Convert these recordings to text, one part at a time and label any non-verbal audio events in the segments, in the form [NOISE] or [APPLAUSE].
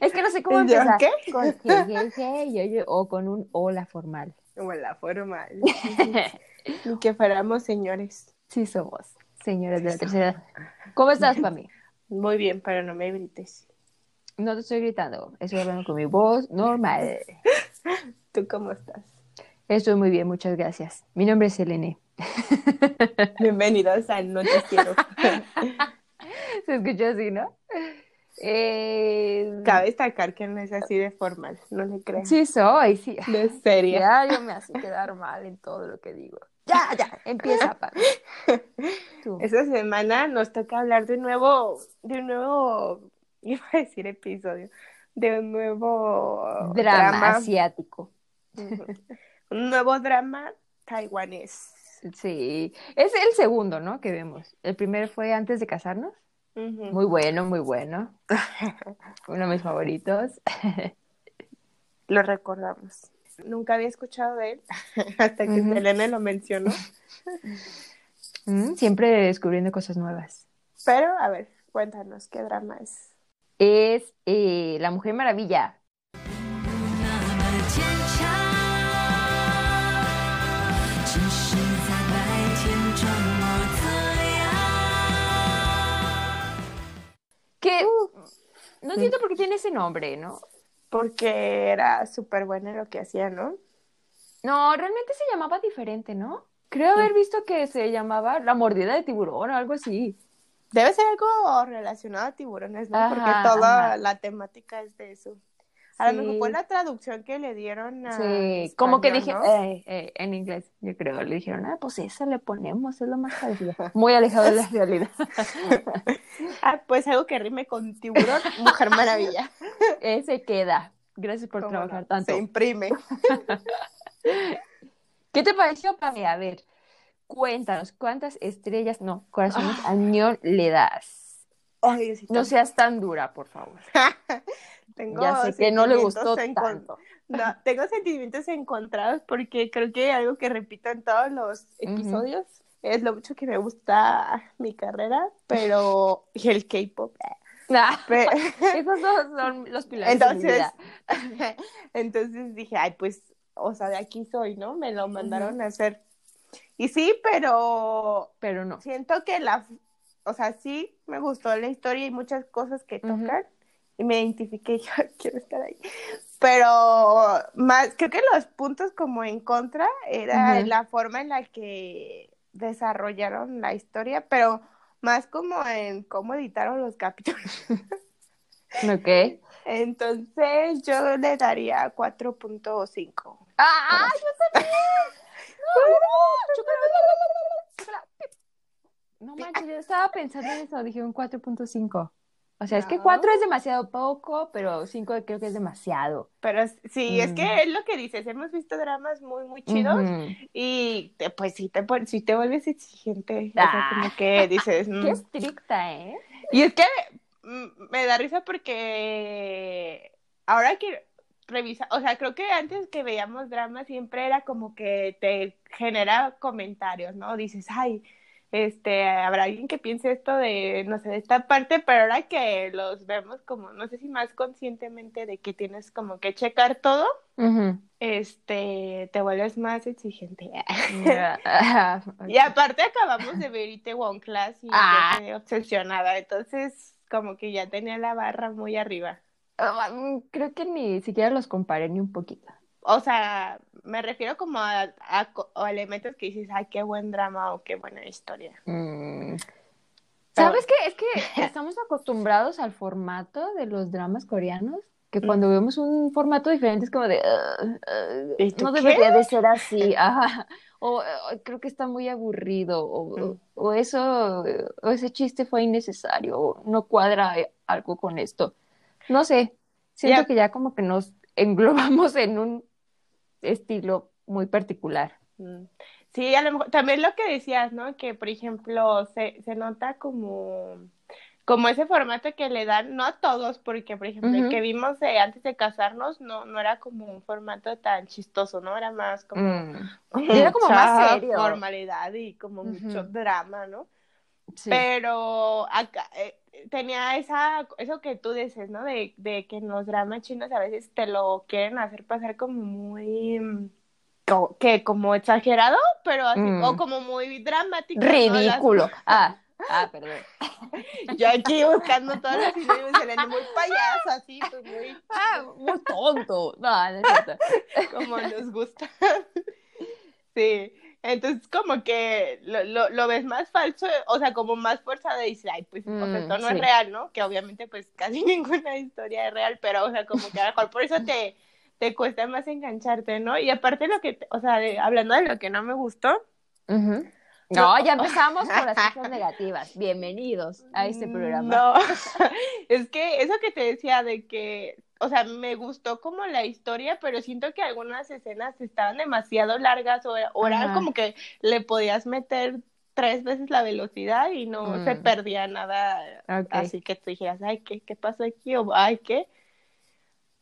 es que no sé cómo empezar. ¿Qué? Con o con un hola formal. Hola formal. [LAUGHS] Ni que fuéramos señores. Sí somos, señores de la tercera edad. ¿Cómo estás, Pami? [LAUGHS] Muy bien, pero no me grites. No te estoy gritando, estoy hablando con mi voz normal. [LAUGHS] ¿Tú cómo estás? Estoy muy bien, muchas gracias. Mi nombre es Elene. Bienvenidos al Noticiero. Se escuchó así, ¿no? Eh... Cabe destacar que no es así de formal, no le creas. Sí soy, sí. No es seria. Ya, yo me hace quedar mal en todo lo que digo. Ya, ya, empieza, [LAUGHS] pa. Esta semana nos toca hablar de un nuevo, de un nuevo [LAUGHS] iba a decir episodio, de un nuevo drama, asiático. [LAUGHS] un nuevo drama taiwanés. Sí, es el segundo, ¿no? Que vemos. El primero fue antes de casarnos. Muy bueno, muy bueno. [LAUGHS] Uno de mis favoritos. [LAUGHS] Lo recordamos. Nunca había escuchado de él [LAUGHS] hasta que Selene lo mencionó. Mm, siempre descubriendo cosas nuevas. Pero, a ver, cuéntanos, ¿qué drama es? es eh, La Mujer Maravilla. Que no entiendo por qué tiene ese nombre, ¿no? Porque era súper bueno lo que hacía, ¿no? No, realmente se llamaba diferente, ¿no? Creo haber visto que se llamaba La Mordida de Tiburón o algo así. Debe ser algo relacionado a tiburones, ¿no? Porque toda la temática es de eso. A lo mejor fue la traducción que le dieron a. Sí, como que dije, eh, eh, en inglés, yo creo, le dijeron, ah, pues esa le ponemos, es lo más parecido. Muy alejado de la realidad. [LAUGHS] ah, pues algo que rime con tiburón, mujer maravilla. [LAUGHS] Ese queda. Gracias por trabajar tanto. Se imprime. [LAUGHS] ¿Qué te pareció, Pami? A ver, Cuéntanos, ¿cuántas estrellas, no, corazones añón le das? no seas tan dura, por favor. Tengo ya sé que no le gustó tanto. No, [LAUGHS] tengo sentimientos encontrados porque creo que algo que repito en todos los episodios es lo mucho que me gusta mi carrera, pero y [LAUGHS] el K-pop. Ah, [LAUGHS] esos dos son los pilares entonces, de mi vida. entonces dije, ay, pues, o sea, de aquí soy, ¿no? Me lo mandaron a hacer y sí, pero, pero no. Siento que la, o sea, sí me gustó la historia y muchas cosas que tocan y me identifiqué, yo quiero estar ahí. Pero más, creo que los puntos como en contra era la forma en la que desarrollaron la historia, pero más como en cómo editaron los capítulos. Ok. Entonces yo le daría 4.5. ¡Ah! ¡Yo también! No manches, yo estaba pensando en eso, dije un 4.5. O sea, es que 4 es demasiado poco, pero 5 creo que es demasiado. Pero sí, es que mm. es lo que dices, hemos visto dramas muy, muy chidos y pues sí te, sí te vuelves exigente. Ah. como que dices... [LAUGHS] Qué mm". estricta, ¿eh? Y es que mm, me da risa porque ahora que revisa, o sea, creo que antes que veíamos drama siempre era como que te genera comentarios, ¿no? Dices, ay, este, habrá alguien que piense esto de, no sé, de esta parte, pero ahora que los vemos como, no sé si más conscientemente de que tienes como que checar todo, este, te vuelves más exigente. [LAUGHS] [LAUGHS] y aparte acabamos de ver One Class y ah. obsesionada, entonces como que ya tenía la barra muy arriba. Ah, creo que ni siquiera los comparé ni un poquito. O sea, me refiero como a, elementos que dices, ay, qué buen drama o qué buena historia. Mm. ¿Sabes qué? Es que [LAUGHS] estamos acostumbrados al formato de los dramas coreanos, que mm. cuando vemos un formato diferente es como de, no debería de ser así, [LAUGHS] O creo que está muy aburrido, o, o eso, o ese chiste fue innecesario, o no cuadra algo con esto. No sé, siento que ya como que nos englobamos en un estilo muy particular. Mm. Sí, a lo mejor, también lo que decías, ¿no? Que, por ejemplo, se, se nota como, como ese formato que le dan, no a todos, porque, por ejemplo, el que vimos antes de casarnos no, no era como un formato tan chistoso, ¿no? Era más como, mm. [LAUGHS] era como más serio. formalidad y como mucho drama, ¿no? Pero acá eh, tenía esa, eso que tú dices, ¿no? De, de que en los dramas chinos a veces te lo quieren hacer pasar como muy que como exagerado, pero así, o mm. como muy dramático. Ridículo. Ah, ah, perdón. [LAUGHS] Yo aquí buscando todas las ideas muy payaso, así, pues muy. [LAUGHS] Ah, muy tonto. No, no [LAUGHS] Como nos gusta. Sí. Entonces, como que lo, lo, lo, ves más falso, o sea, como más fuerza de decir, ay, pues, o sea, esto mm, no es real, ¿no? Que obviamente, pues, casi [LAUGHS] ninguna historia es real, pero, o sea, como que a lo mejor por eso te, te cuesta más engancharte, ¿no? Y aparte lo que, o sea, hablando de lo que no me gustó. No, ya empezamos con las cosas negativas. Bienvenidos a este programa. No, [LAUGHS] es que eso que te decía de que, o sea, me gustó como la historia, pero siento que algunas escenas estaban demasiado largas o, era como que le podías meter tres veces la velocidad y no se mm. perdía nada. Así que tú dijeras, ay, ¿qué, qué pasó aquí? O, ay, ¿qué?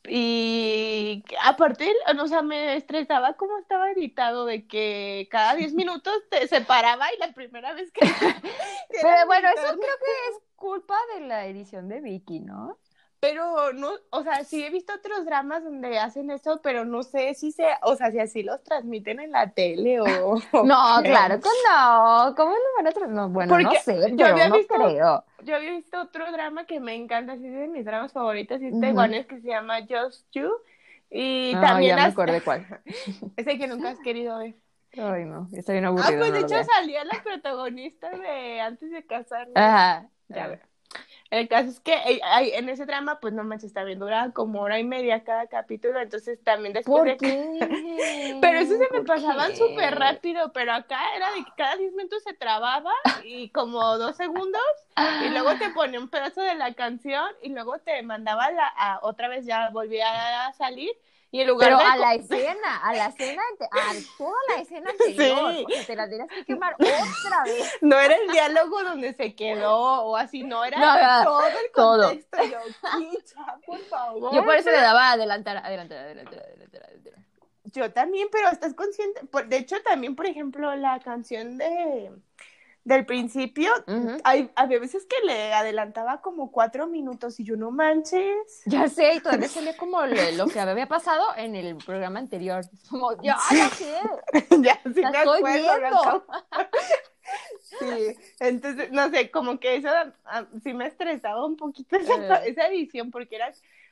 Y aparte, o sea, me estresaba como estaba editado de que cada 10 [LAUGHS] minutos te separaba y la primera vez que... [LAUGHS] Pero bueno, eso creo que es culpa de la edición de Vicky, ¿no? Pero no, o sea, sí he visto otros dramas donde hacen eso, pero no sé si se, o sea, si así los transmiten en la tele o... [LAUGHS] no, [LAUGHS] claro que no, ¿cómo lo van a transmitir? No, bueno, no sé, yo había no visto, creo. Yo había visto otro drama que me encanta, así de mis dramas favoritos, y este uh es que se llama Just You, y también... ya me acordé cuál. [LAUGHS] Ese que nunca has querido ver. Ay, no, está bien aburrido. Ah, pues de hecho salía la protagonista de Antes de casarnos. Ajá, ya veo. El caso es que hay, en ese drama, pues no manches, también dura como hora y media cada capítulo, entonces también después ¿Por de qué? [LAUGHS] pero eso se me pasaban súper rápido, pero acá era de que cada 10 minutos se trababa y como dos segundos, y luego te ponía un pedazo de la canción y luego te mandaba la, a, otra vez ya volvía a salir y lugar Pero a la [LAUGHS] escena, a la escena, a toda la escena anterior, sí. te la tienes que quemar otra vez. No era el diálogo donde se quedó o así, no era todo el contexto. Todo. Yo, por favor. Yo por eso le daba adelantar, adelantar, adelantar, adelantar, adelantar. Yo también, pero estás consciente, de hecho también, por ejemplo, la canción de del principio, hay, había veces que le adelantaba como cuatro minutos y yo no manches. Ya sé, y todavía [LAUGHS] salía como lo que había pasado en el programa anterior. Como, ya, ya sé. [LAUGHS] ya, sí me acuerdo. [LAUGHS] sí, entonces, no sé, como que eso ah, sí me estresaba un poquito esa, eh. esa edición porque era,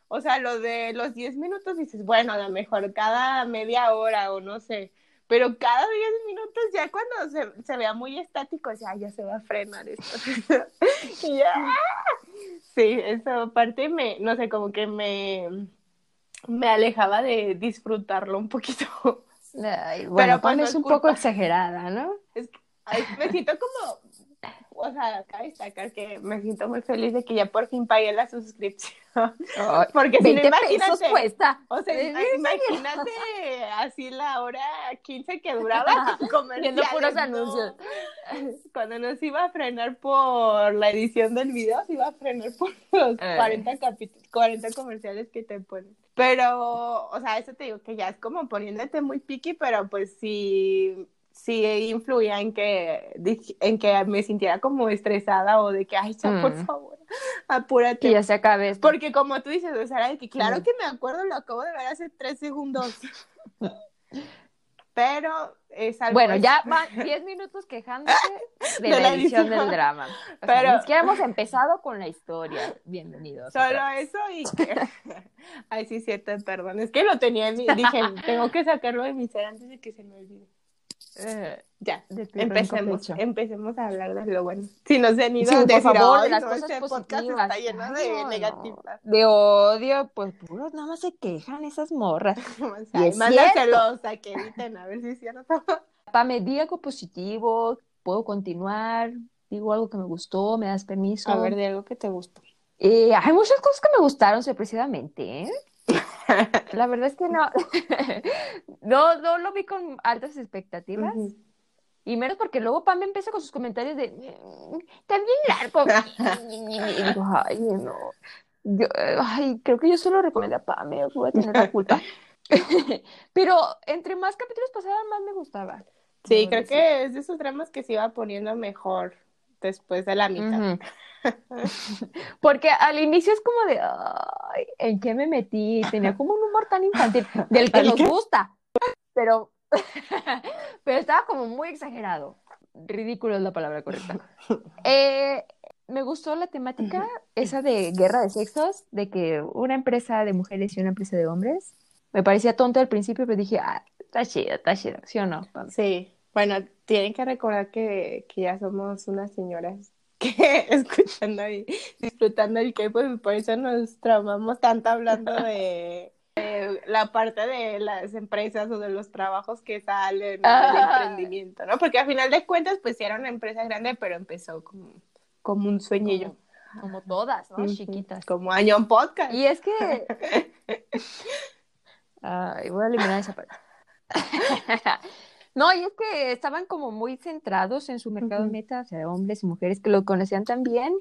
o sea, lo de los diez minutos dices, bueno, a lo mejor cada media hora o no sé pero cada 10 minutos ya cuando se, se vea muy estático, ya, ya se va a frenar esto. [LAUGHS] y ya. Sí, eso aparte me, no sé, como que me, me alejaba de disfrutarlo un poquito. bueno, pero pues, es un poco exagerada, ¿no? Es que, me siento como o sea, acá destacar que me siento muy feliz de que ya por fin pagué la suscripción. [LAUGHS] Porque si no, imagínate. cuesta. O sea, imagínate así la hora 15 que duraba [LAUGHS] [LAUGHS] Viendo puros anuncios. Cuando nos iba a frenar por la edición del video, se iba a frenar por los 40 capítulos, 40 comerciales que te ponen. Pero, o sea, eso te digo que ya es como poniéndote muy picky, pero pues sí sí influía en que, en que me sintiera como estresada o de que, ay, ya, por mm. favor, [LAUGHS] apúrate. Y ya se acabe Porque como tú dices, o sea, de que claro que me acuerdo, lo acabo de ver hace tres segundos. [LAUGHS] Pero es algo... Bueno, ya van [LAUGHS] diez minutos quejándose de, la, edición, del drama. Pero... ni siquiera hemos empezado con la historia. Bienvenidos. Solo eso y que... Ay, sí, cierto, perdón. Es que lo tenía en mi... Dije, tengo que sacarlo de mi ser antes de que se me olvide. Eh, ya, empecemos, empecemos a hablar de lo bueno. Si no se han ido sí, por favor, de las cosas este positivas. está lleno de negativas. De odio, pues puros nada más se quejan esas morras. [LAUGHS] mándaselos a que eviten, a ver si es cierto. [LAUGHS] Pa, me di algo positivo, puedo continuar, digo algo que me gustó, me das permiso. A ver, de algo que te gustó. Eh, hay muchas cosas que me gustaron sorpresivamente, ¿eh? La verdad es que no. [LAUGHS] no, no lo vi con altas expectativas. Y menos porque luego Pam empieza con sus comentarios de también largo. [LAUGHS] y digo, ay, no. Yo, ay, creo que yo solo recomendé a Pam, eh, voy a tener la culpa. [LAUGHS] Pero entre más capítulos pasaban, más me gustaba. Sí, creo que es de esos dramas que se iba poniendo mejor. Después de la mitad. [LAUGHS] [LAUGHS] Porque al inicio es como de, ay, ¿en qué me metí? Tenía [LAUGHS] como un humor tan infantil, del que nos gusta, pero, pero estaba como muy exagerado. Ridículo es la palabra correcta. Eh, me gustó la temática, esa de guerra de sexos, de que una empresa de mujeres y una empresa de hombres. Me parecía tonto al principio, pero dije, ah, está chido, está chido, ¿sí o no? Sí, bueno, tienen que recordar que, que ya somos unas señoras [LAUGHS] que escuchando y disfrutando el que pues por eso nos traumamos tanto hablando [LAUGHS] de, la parte de las empresas o de los trabajos que salen del emprendimiento, ¿no? Porque al final de cuentas pues sí era una empresa grande, pero empezó como, como un sueñillo. Como, todas, ¿no? Chiquitas. Como año en podcast. Y es que... [LAUGHS] Ay, voy a eliminar esa parte. No, y es que estaban como muy centrados en su mercado meta, o sea, hombres y mujeres que lo conocían tan bien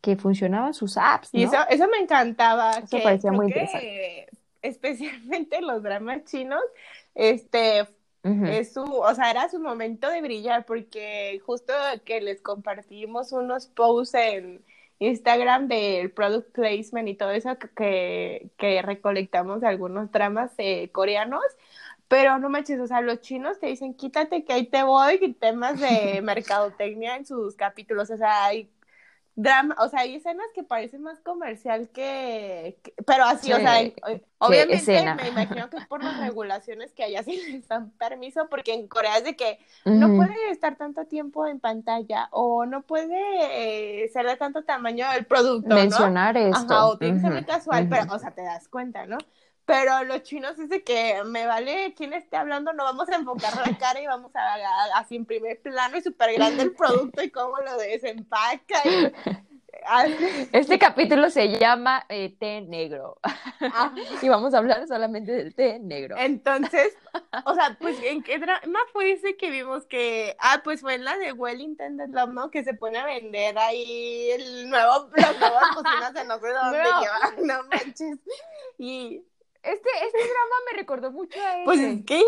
que funcionaban sus apps. ¿no? Y eso, eso me encantaba. Eso parecía muy interesante. especialmente los dramas chinos, este, es su, o sea, era su momento de brillar, porque justo que les compartimos unos posts en Instagram del product placement y todo eso que, que recolectamos de algunos dramas eh, coreanos, pero no manches, o sea, los chinos te dicen, quítate que ahí te voy, y temas de [LAUGHS] mercadotecnia en sus capítulos, o sea, hay drama, o sea, hay escenas que parecen más comercial que, pero así, o sea, obviamente me imagino que es por las regulaciones que allá [LAUGHS] sí les dan permiso, porque en Corea es de que no puede estar tanto tiempo en pantalla o no puede eh, ser de tanto tamaño el producto, Mencionar esto. Ajá, o tiene que ser muy casual, pero, o sea, te das cuenta, ¿no? Pero los chinos dicen que me vale quién esté hablando, no vamos a enfocar la cara y vamos a, así en primer plano y súper grande el producto y cómo lo desempaca. [LAUGHS] este capítulo se llama eh, té negro ah. y vamos a hablar solamente del té negro. Entonces, o sea, pues en qué drama fue ese que vimos que, ah, pues fue en la de Wellington Love, ¿no? Que se pone a vender ahí el nuevo, las nuevas cocinas de no sé dónde, no. no manches. Y este, este drama me recordó mucho a él. Pues es que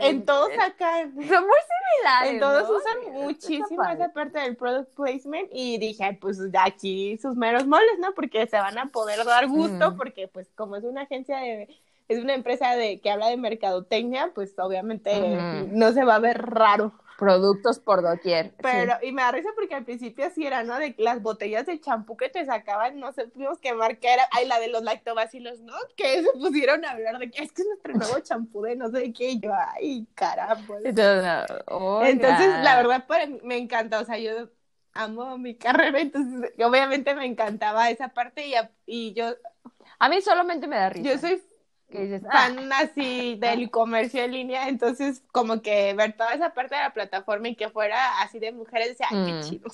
en todos acá son muy similares. En todos usan muchísimo esa parte del product placement y dije, pues de aquí sus meros moles, ¿no? Porque se van a poder dar gusto, porque pues como es una agencia de, es una empresa de que habla de mercadotecnia, pues obviamente no se va a ver raro productos por doquier. Pero, y me da risa porque al principio así era, ¿no? De las botellas de champú que te sacaban, no sé, tuvimos que marcar, ay, la de los lactobacilos, ¿no? Que se pusieron a hablar de que es que es nuestro nuevo [LAUGHS] champú de no sé qué, y yo, ay, caramba. Entonces, la verdad, me encanta, o sea, yo amo mi carrera, entonces, obviamente me encantaba esa parte y, y yo... A mí solamente me da risa. Yo soy están ah". así [LAUGHS] del comercio en línea, entonces como que ver toda esa parte de la plataforma y que fuera así de mujeres, decía, ay, qué mm. chido.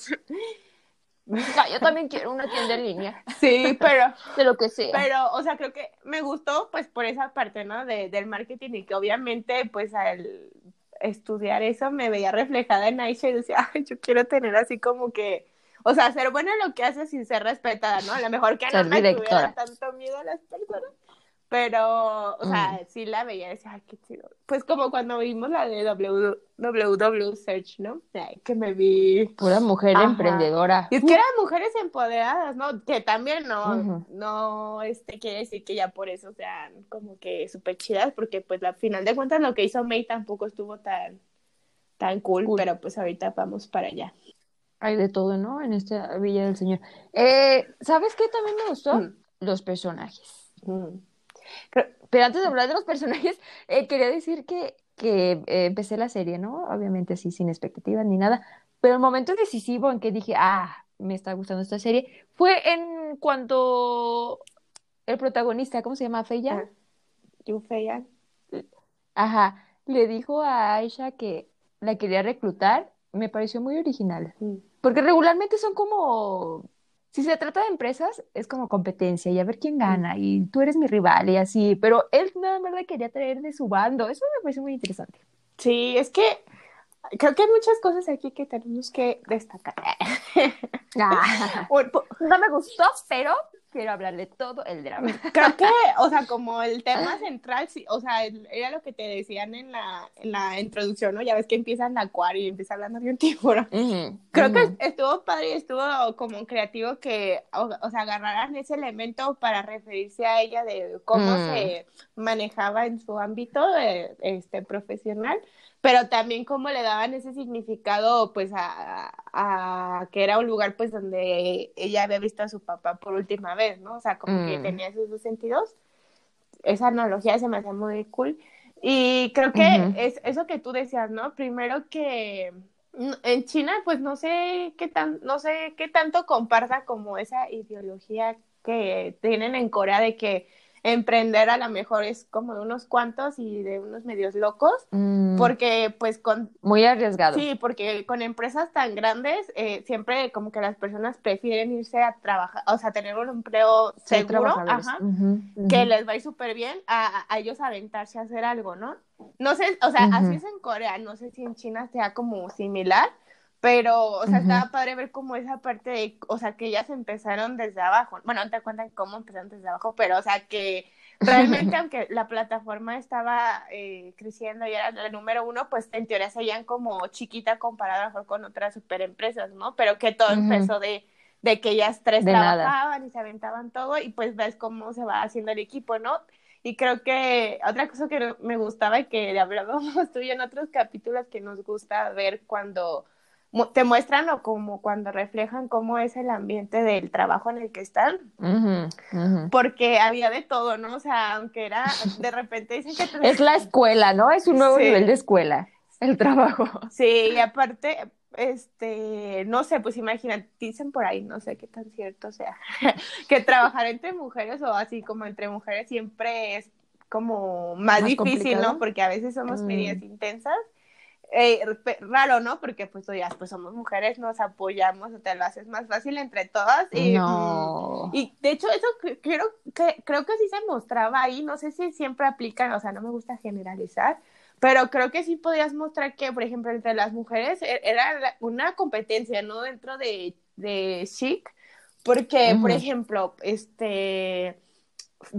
yo también quiero una tienda en línea. [LAUGHS] Sí, pero... [LAUGHS] de lo que sea. Pero, o sea, creo que me gustó pues por esa parte, ¿no? De, del marketing y que obviamente pues al estudiar eso me veía reflejada en Aisha y decía, ay, yo quiero tener así como que... O sea, ser buena en lo que hace sin ser respetada, ¿no? A lo mejor que no me tuviera tanto miedo a las personas. Pero, o sea, mm. sí la veía y decía, ay, qué chido. Pues como cuando vimos la de WW Search, ¿no? que me vi. Pura mujer emprendedora. Y es que eran mujeres empoderadas, ¿no? Que también no, no, este, quiere decir que ya por eso sean como que súper chidas, porque pues al final de cuentas lo que hizo May tampoco estuvo tan, tan cool, pero pues ahorita vamos para allá. Hay de todo, ¿no? En esta Villa del Señor. Eh, ¿Sabes qué también me gustó? Mm. Los personajes. Mm. Pero antes de hablar de los personajes, [LAUGHS] eh, quería decir que, que eh, empecé la serie, ¿no? Obviamente así, sin expectativas ni nada. Pero el momento decisivo en que dije, ah, me está gustando esta serie, fue en cuando el protagonista, ¿cómo se llama? Feya. Yu Feya. Ajá, le dijo a Aisha que la quería reclutar, me pareció muy original. Porque regularmente son como si se trata de empresas, es como competencia y a ver quién gana y tú eres mi rival y así, pero él nada más la quería traer de su bando, eso me parece muy interesante. Sí, es que creo que hay muchas cosas aquí que tenemos que destacar. Ah. [LAUGHS] no me gustó, pero quiero hablar de todo el drama. [LAUGHS] Creo que, o sea, [LAUGHS] como el tema central, sí, o sea, era lo que te decían en la, en la introducción, ¿no? Ya ves que empieza en acuario y empieza hablando de un tiburón. Creo que estuvo padre y estuvo como creativo que, o, sea, agarraran ese elemento para referirse a ella de cómo mm. se manejaba en su ámbito eh, este, profesional pero también cómo le daban ese significado pues a, a, que era un lugar pues donde ella había visto a su papá por última vez, ¿no? O sea, como que mm. tenía esos dos sentidos. Esa analogía se me hacía muy cool. Y creo que es eso que tú decías, ¿no? Primero que en China pues no sé qué tan no sé qué tanto comparta como esa ideología que tienen en Corea de que emprender a lo mejor es como de unos cuantos y de unos medios locos, mm. porque pues con... Muy arriesgado. Sí, porque con empresas tan grandes, eh, siempre como que las personas prefieren irse a trabajar, o sea, tener un empleo seguro, ajá, que les va a ir súper bien a, a, ellos aventarse a hacer algo, ¿no? No sé, o sea, así es en Corea, no sé si en China sea como similar, pero, o sea, estaba padre ver cómo esa parte de, o sea, que ellas empezaron desde abajo. Bueno, no te cuentan cómo empezaron desde abajo, pero, o sea, que realmente, [LAUGHS] aunque la plataforma estaba eh, creciendo y era la número uno, pues en teoría seguían como chiquita comparada mejor con otras superempresas, ¿no? Pero que todo empezó de, de que ellas tres trabajaban y se aventaban todo y pues ves cómo se va haciendo el equipo, ¿no? Y creo que otra cosa que me gustaba y que hablábamos [LAUGHS] tú y en otros capítulos que nos gusta ver cuando te muestran o como cuando reflejan cómo es el ambiente del trabajo en el que están. Porque había de todo, ¿no? O sea, aunque era, de repente dicen que... es la escuela, ¿no? Es un nuevo nivel de escuela, el trabajo. Sí, y aparte, este, no sé, pues imagínate, dicen por ahí, no sé qué tan cierto sea, [LAUGHS] que trabajar entre mujeres o así como entre mujeres siempre es como más, difícil, ¿no? Porque a veces somos medias mm. intensas eh, raro, ¿no? Porque pues ya pues somos mujeres, nos apoyamos, te lo haces más fácil entre todas. Y, mm, y de hecho eso creo que, creo que sí se mostraba ahí, no sé si siempre aplican, o sea, no me gusta generalizar, pero creo que sí podías mostrar que, por ejemplo, entre las mujeres e, era una competencia, ¿no? Dentro de, de Chic, porque, por ejemplo, este...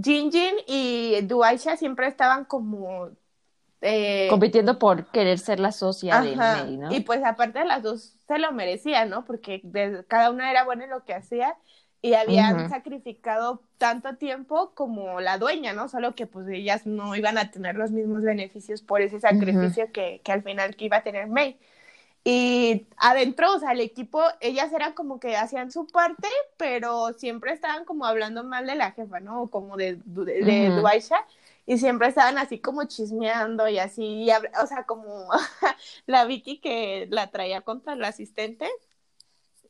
Jinjin y Duaisha siempre estaban como eh, Compitiendo por querer ser la socia de May, ¿no? Y pues aparte de las dos se lo merecían, ¿no? Porque cada una era buena en lo que hacía y habían sacrificado tanto tiempo como la dueña, ¿no? Solo que pues ellas no iban a tener los mismos beneficios por ese sacrificio que, que, al final que iba a tener May. Y adentro, o sea, el equipo, ellas eran como que hacían su parte, pero siempre estaban como hablando mal de la jefa, ¿no? Como de, de, de y siempre estaban así como chismeando y así, o sea, como [LAUGHS] la Vicky que la traía contra el asistente.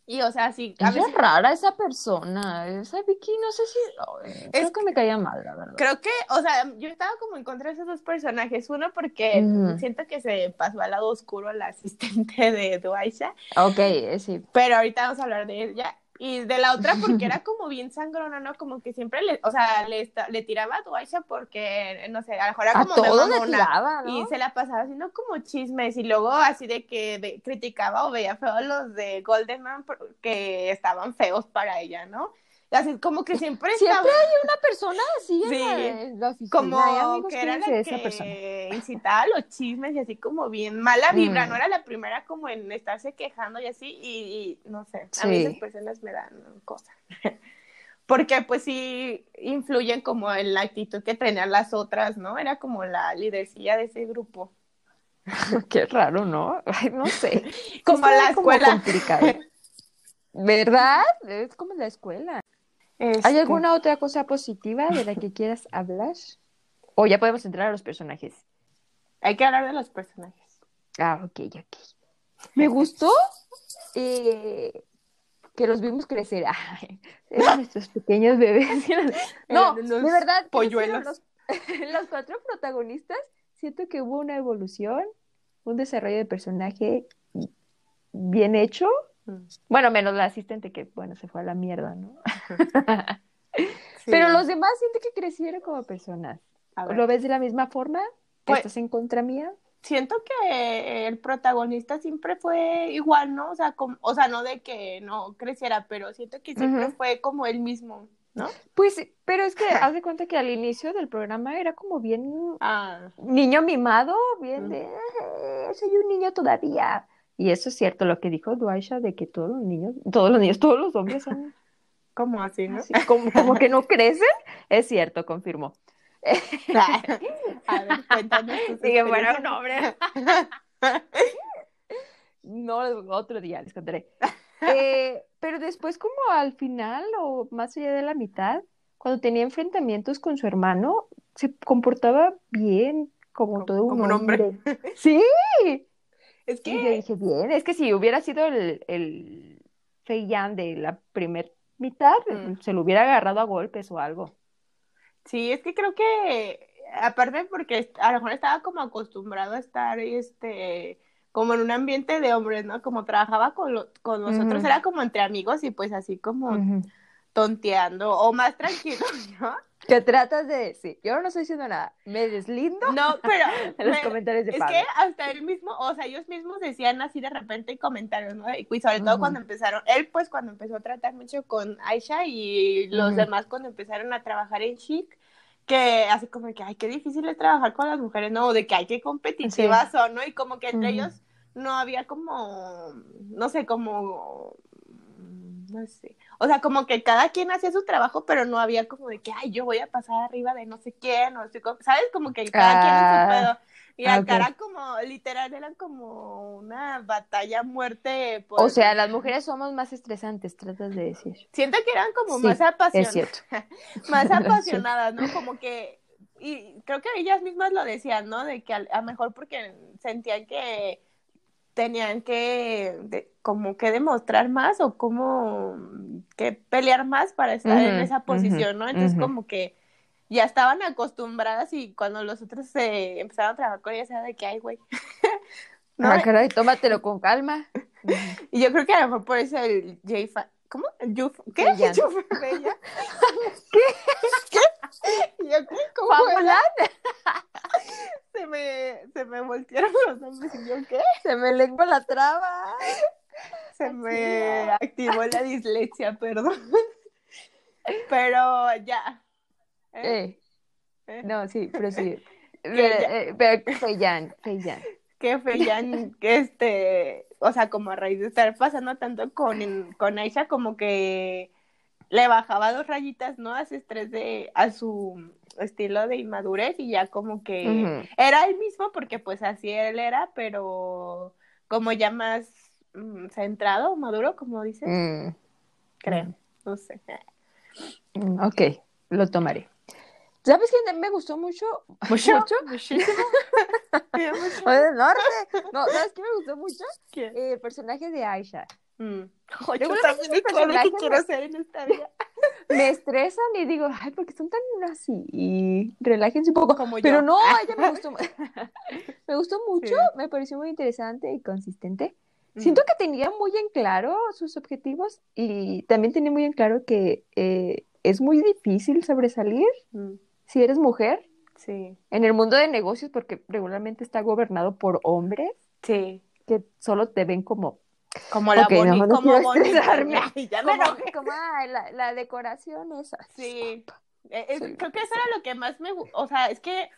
Y, o sea, sí. A es rara esa persona. Esa Vicky, no sé si. creo que me caía mal, la verdad. Creo que, o sea, yo estaba como en contra de esos dos personajes. Uno, porque siento que se pasó al lado oscuro la asistente de Duaisha. Ok, eh, sí. Pero ahorita vamos a hablar de ella y de la otra [LAUGHS] porque era como bien sangrona, ¿no? Como que siempre le, o sea, le, le tiraba a Duaisha porque, no sé, a lo mejor era como todo le tiraba, ¿no? y se la pasaba haciendo como chismes y luego así de que criticaba o veía feo los de Goldenman porque estaban feos para ella, ¿no? Así como que siempre [LAUGHS] Siempre hay una persona así en la, Como que era la que incitaba los chismes y así como bien mala vibra, mm. no era la primera como en estarse quejando y así, y, no sé, a mí esas personas me dan cosas. [LAUGHS] Porque pues sí influyen como en la actitud que tenían las otras, ¿no? Era como la lidercilla de ese grupo. [LAUGHS] Qué raro, ¿no? Ay, no sé. como la escuela. complicado. ¿Verdad? Es como la escuela. ¿Hay este. alguna otra cosa positiva de la que quieras hablar? O ya podemos entrar a los personajes. Hay que hablar de los personajes. Ah, ok, ok. Me gustó [LAUGHS] eh, que los vimos crecer. [LAUGHS] eran nuestros pequeños bebés. [LAUGHS] no, de verdad. Polluelos. Los, los cuatro protagonistas, siento que hubo una evolución, un desarrollo de personaje bien hecho. Bueno, menos la asistente que, bueno, se fue a la mierda, ¿no? [LAUGHS] Pero los demás sienten que crecieron como personas. ¿Lo ves de la misma forma? ¿Que pues ¿Estás en contra mía? Siento que el protagonista siempre fue igual, ¿no? O sea, o sea, no de que no creciera, pero siento que siempre fue como él mismo. ¿no? Pues, pero es que [LAUGHS] haz de cuenta que al inicio del programa era como bien ah. niño mimado, bien de, soy un niño todavía. Y eso es cierto, lo que dijo Duaisha de que todos los niños, todos los niños, todos los hombres son... como así, no? como, que no [LAUGHS] crecen, es cierto, confirmó. A ver, cuéntanos. Dije, bueno, no, hombre. no, otro día les contaré. Eh, pero después, como al final o más allá de la mitad, cuando tenía enfrentamientos con su hermano, se comportaba bien, como, todo un, hombre. Sí. Es que. Y dije, bien, es que si hubiera sido el, el de la primera mitad, mm. se lo hubiera agarrado a golpes o algo. Sí, es que creo que, aparte porque a lo mejor estaba como acostumbrado a estar, este, como en un ambiente de hombres, ¿no? Como trabajaba con, con nosotros, era como entre amigos y pues así como tonteando o más tranquilo, [LAUGHS] ¿no? Que tratas de decir, yo no estoy diciendo nada, me deslindo. No, pero [LAUGHS] en los comentarios de Es que hasta él mismo, o sea, ellos mismos decían así de repente comentarios, ¿no? Y sobre todo cuando empezaron, él pues cuando empezó a tratar mucho con Aisha y los demás cuando empezaron a trabajar en Chic, que así como que, ay, qué difícil es trabajar con las mujeres, no, de que hay que competitivas son, ¿no? Y como que entre ellos no había como, no sé, como no sé. O sea, como que cada quien hacía su trabajo, pero no había como de que, ay, yo voy a pasar arriba de no sé quién, o ¿sabes? Como que cada quien en su ah, pedo. Y acá era como, literal, era como una batalla muerte. O sea, las mujeres somos más estresantes, tratas de decir. Siento que eran como más apasionadas. [LAUGHS] más [LAUGHS] apasionadas, ¿no? Como que, y creo que ellas mismas lo decían, ¿no? De que a lo mejor porque sentían que tenían que como que demostrar más o como que pelear más para estar en esa posición, ¿no? Entonces como que ya estaban acostumbradas y cuando los otros se empezaron a trabajar con ellas era de que, ay, güey. [LAUGHS] no, ah, caray, tómatelo con calma. [LAUGHS] y yo creo que a lo mejor por eso el J ¿Cómo? Yuf ¿Qué? Bella. Bella. [LAUGHS] ¿Qué? ¿Qué? ¿Qué? ¿Cómo se me, se me voltearon los nombres y yo, ¿qué? Se me lengua la traba. Se me activó la dislexia, perdón. [LAUGHS] Pero ya. ¿Eh? ¿Eh? No, sí, pero sí. Pero, pero Feyan, Feyan. Que Feyan, que este, o sea, como a raíz de estar pasando tanto con, con Aisha, como que le bajaba dos rayitas, ¿no? A su estrés de, a su estilo de inmadurez y ya como que era el mismo porque pues así él era, pero como ya más centrado, maduro, como dices. Mm. Creo, no sé. Mm, ok, lo tomaré. ¿Sabes quién me gustó mucho? [LAUGHS] ¿Mucho? ¿Mucho? Muchísimo. [LAUGHS] ¿O norte? No, ¿sabes qué me gustó mucho? el personaje de Aisha. Mm. [LAUGHS] yo también que quiero hacer en esta vida. Me estresan y digo, ay, porque son tan así. Y relájense un poco. Como Pero no, ella me gustó. me gustó mucho, me pareció muy interesante y consistente. Siento que tenía muy en claro sus objetivos y también tenía muy en claro que eh, es muy difícil sobresalir mm. si eres mujer. Sí. En el mundo de negocios, porque regularmente está gobernado por hombres. Sí. Que solo te ven como como la como [LAUGHS] ya me como, como la, la, decoración esa. Sí. Eh, creo que eso era lo que más me o sea, es que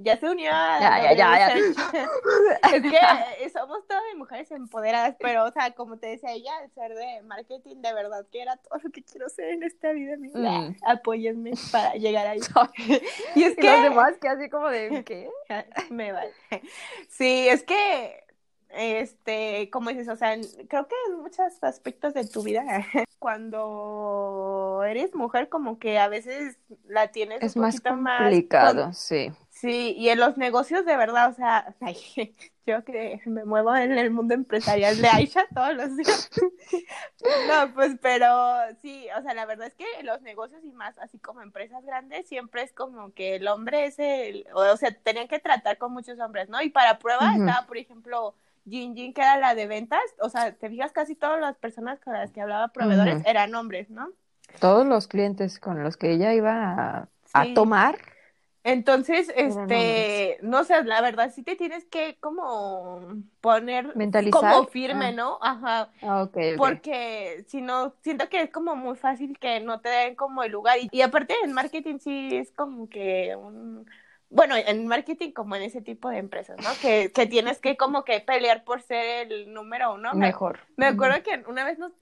ya se unió ya, ya, ya, [LAUGHS] es que eh, somos todas mujeres empoderadas, pero o sea, como te decía ella, el ser de marketing de verdad que era todo lo que quiero ser en esta vida, mm. apóyenme para llegar ahí. [LAUGHS] y es [LAUGHS] que los demás que así como de ¿qué? me vale. Sí, es que este, como dices, o sea, creo que en muchos aspectos de tu vida, cuando eres mujer, como que a veces la tienes es un más complicado, sí. Sí, y en los negocios de verdad, o sea, [LAUGHS] yo que me muevo en el mundo empresarial de Aisha todos los días. [LAUGHS] no, pues, pero sí, o sea, la verdad es que los negocios y más así como empresas grandes, siempre es como que el hombre es el, o sea, tenían que tratar con muchos hombres, ¿no? Y para prueba estaba, por ejemplo, Jin Jin, que era la de ventas, o sea, te fijas, casi todas las personas con las que hablaba proveedores eran hombres, ¿no? Todos los clientes con los que ella iba a, tomar Entonces, este, no sé, la verdad sí te tienes que como poner mentalizar como firme, ah. ¿no? Ajá. Ah, okay, Porque si no, siento que es como muy fácil que no te den como el lugar. Y, y aparte en marketing sí es como que un bueno, en marketing como en ese tipo de empresas, ¿no? Que, que tienes que como que pelear por ser el número uno. Mejor. Me, me acuerdo que una vez nos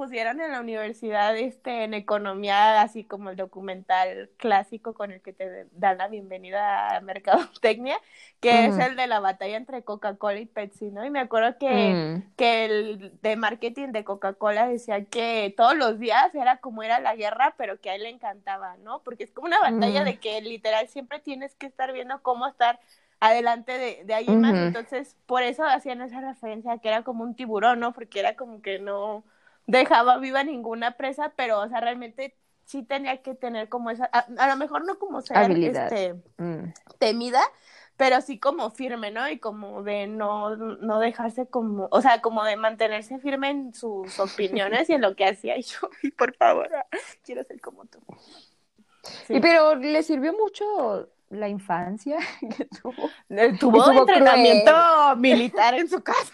pusieron en la universidad este en economía así como el documental clásico con el que te dan la bienvenida a mercadotecnia que es el de la batalla entre Coca-Cola y Pepsi no y me acuerdo que, Mm. que el de marketing de Coca-Cola decía que todos los días era como era la guerra pero que a él le encantaba no porque es como una batalla Mm. de que literal siempre tienes que estar viendo cómo estar adelante de, de alguien más Ujú. entonces por eso hacían esa referencia que era como un tiburón no porque era como que no dejaba viva ninguna presa, pero, o sea, realmente sí tenía que tener como esa, a, a lo mejor no como ser Habilidad. este, Mm. temida, pero sí como firme, ¿no? Y como de no, no dejarse como, o sea, como de mantenerse firme en sus [LAUGHS] opiniones y en lo que hacía. Y yo, "Ay, por favor, [LAUGHS] quiero ser como tú. Sí. Y pero le sirvió mucho la infancia [LAUGHS] que tuvo. Tuvo Estuvo entrenamiento militar en su casa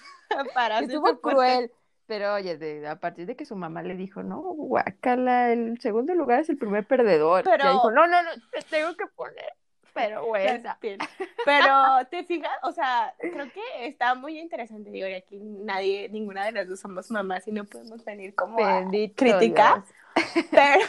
para Estuvo fuerte. Pero oye, de- a partir de que su mamá le dijo, no, guácala, el segundo lugar es el primer perdedor. Pero- Ya dijo, no, no, no, te tengo que poner. Pero bueno. [LAUGHS] Pero te fijas, o sea, creo que está muy interesante. Digo, y aquí nadie, ninguna de las dos somos mamás y no podemos venir como a Bendito criticar. Dios. [LAUGHS] Pero,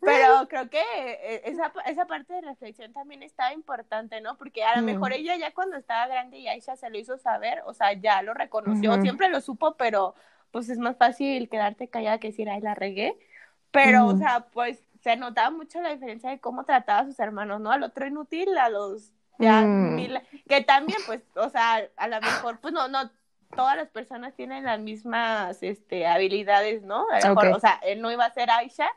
pero creo que eh, esa, esa parte de reflexión también está importante, ¿no? Porque a lo Mm. mejor ella ya cuando estaba grande y Aisha se lo hizo saber, o sea, ya lo reconoció, siempre lo supo, pero pues es más fácil quedarte callada que decir, ay, la regué. Pero, o Ujú. sea, pues se notaba mucho la diferencia de cómo trataba a sus hermanos, ¿no? Al otro inútil, a los ya Mm. mil, que también, pues, o sea, a lo mejor, pues no, no, todas las personas tienen las mismas, este, habilidades, ¿no? A lo mejor, Ok. o sea, él no iba a ser Aisha,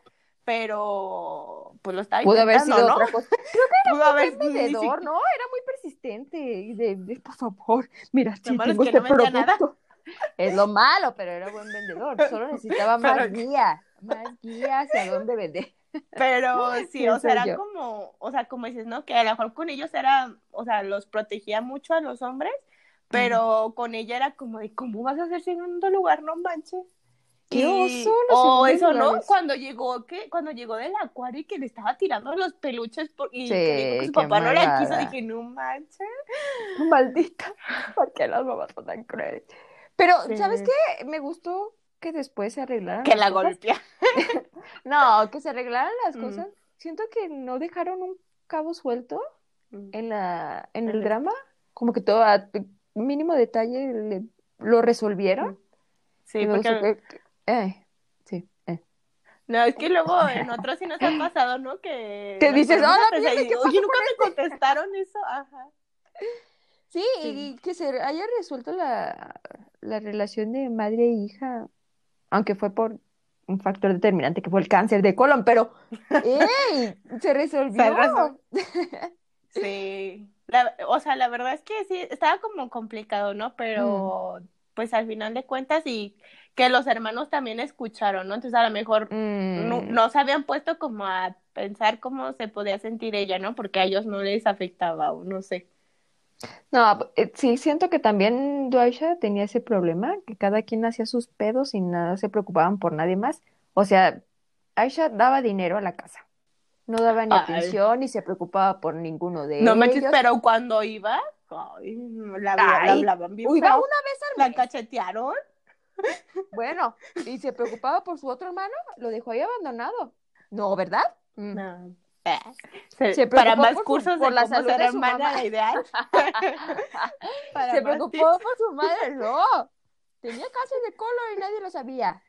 pero, pues lo estaba Pudo haber sido ¿no? otra cosa. [LAUGHS] Pudo haber vendedor, ¿no? Era muy persistente. Y de, de, por favor, mira, sí, malo es tengo que este no vendía nada. Es lo malo, pero era buen vendedor. Solo necesitaba [LAUGHS] más Pero- guía, más guía hacia dónde vender. Pero sí, o sea, era yo. como, o sea, como dices, ¿no? Que a lo mejor con ellos era, o sea, los protegía mucho a los hombres, pero con ella era como de, ¿cómo vas a hacer segundo lugar? No manches. ¡Qué oso O eso, ¿no? Cuando llegó, que cuando llegó del acuario y que le estaba tirando los peluches por- y Sí, que su papá no la quiso, dije, no manches. Maldita. ¿Por qué las mamás son tan crueles? Pero, Sí. ¿sabes qué? Me gustó que después se arreglaran Que la golpea. [LAUGHS] No, que se arreglaran las Mm. cosas. Siento que no dejaron un cabo suelto en la en el drama, como que todo a mínimo detalle le- lo resolvieron. Sí, Y me porque eh, sí, eh. No, es que luego en otros sí nos ha pasado, ¿no? Que nos dices, ponemos "Hola, a pensar mierda, y, ¿qué Oye, nunca me contestaron eso. Ajá. Sí, Sí. y que se haya resuelto la, la relación de madre e hija, aunque fue por un factor determinante que fue el cáncer de colon, pero ¡ey! Se [LAUGHS] resolvió. [LAUGHS] Sí. La- o sea, la verdad es que sí, estaba como complicado, ¿no? Pero pues al final de cuentas y que los hermanos también escucharon, ¿no? Entonces a lo mejor no, Mm, no se habían puesto como a pensar cómo se podía sentir ella, ¿no? Porque a ellos no les afectaba o no sé. No, eh, sí, siento que también Duaisha tenía ese problema, que cada quien hacía sus pedos y nada se preocupaban por nadie más. O sea, Aisha daba dinero a la casa. No daba ni Ay. atención ni se preocupaba por ninguno de No manches, ellos. pero cuando iba, ay, la, hablaban bien Iba feo. una vez al La cachetearon. [LAUGHS] Bueno, y se preocupaba por su otro hermano, lo dejó ahí abandonado. No, ¿verdad? Mm. No. Se- para más cursos por de la salud ser de su hermana mamá. ideal. [LAUGHS] Se preocupó tips. por su madre, no. Tenía cáncer de colon y nadie lo sabía.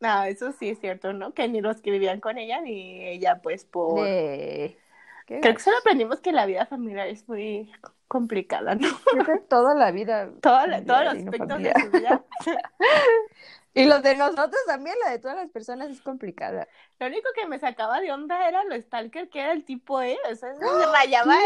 No, eso sí es cierto, ¿no? Que ni los que vivían con ella ni ella, pues, por... De... Creo que solo aprendimos que la vida familiar es muy complicada, ¿no? Creo que toda la vida. [LAUGHS] Toda la- todos los familiar aspectos de su vida. [LAUGHS] Y lo de nosotros también, la de todas las personas es complicada. Lo único que me sacaba de onda era lo stalker que era el tipo, ¿eh? O sea, [LAUGHS] eso se rayaba.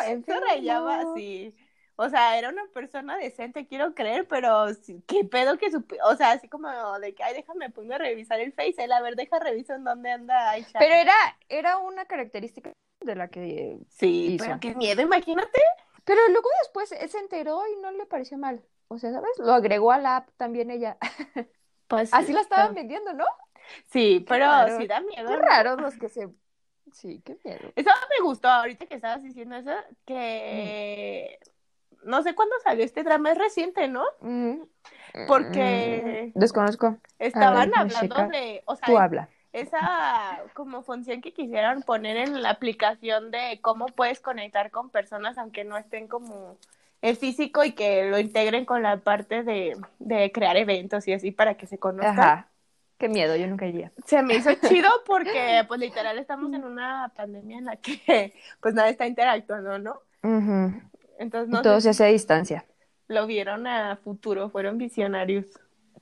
Se Enfermo. rayaba así. O sea, era una persona decente, quiero creer, pero qué pedo que su... O sea, así como de que, ay, déjame, pongo a revisar el Face. Él, a ver, deja reviso en dónde anda. Pero era, era una característica De la que Sí, pero qué miedo, imagínate. Pero luego después se enteró y no le pareció mal. O sea, ¿sabes? Lo agregó a la app también ella. [LAUGHS] Pues Así la estaban vendiendo, ¿no? Sí, pero sí da miedo. Qué raro los que se Sí, qué miedo. Eso me gustó ahorita que estabas diciendo eso, que mm. no sé cuándo salió este drama, es reciente, ¿no? Mm. Porque... Mm. Desconozco. Estaban hablando de... O sea, Tú habla. Esa como función que quisieran poner en la aplicación de cómo puedes conectar con personas aunque no estén como el físico y que lo integren con la parte de, de crear eventos y así para que se conozcan. Ajá. Qué miedo, yo nunca iría. Se me hizo [LAUGHS] chido porque, pues, literal, estamos en una pandemia en la que, [LAUGHS] pues, nadie está interactuando, ¿no? Entonces, no Todo se hace a distancia. Lo vieron a futuro, fueron visionarios.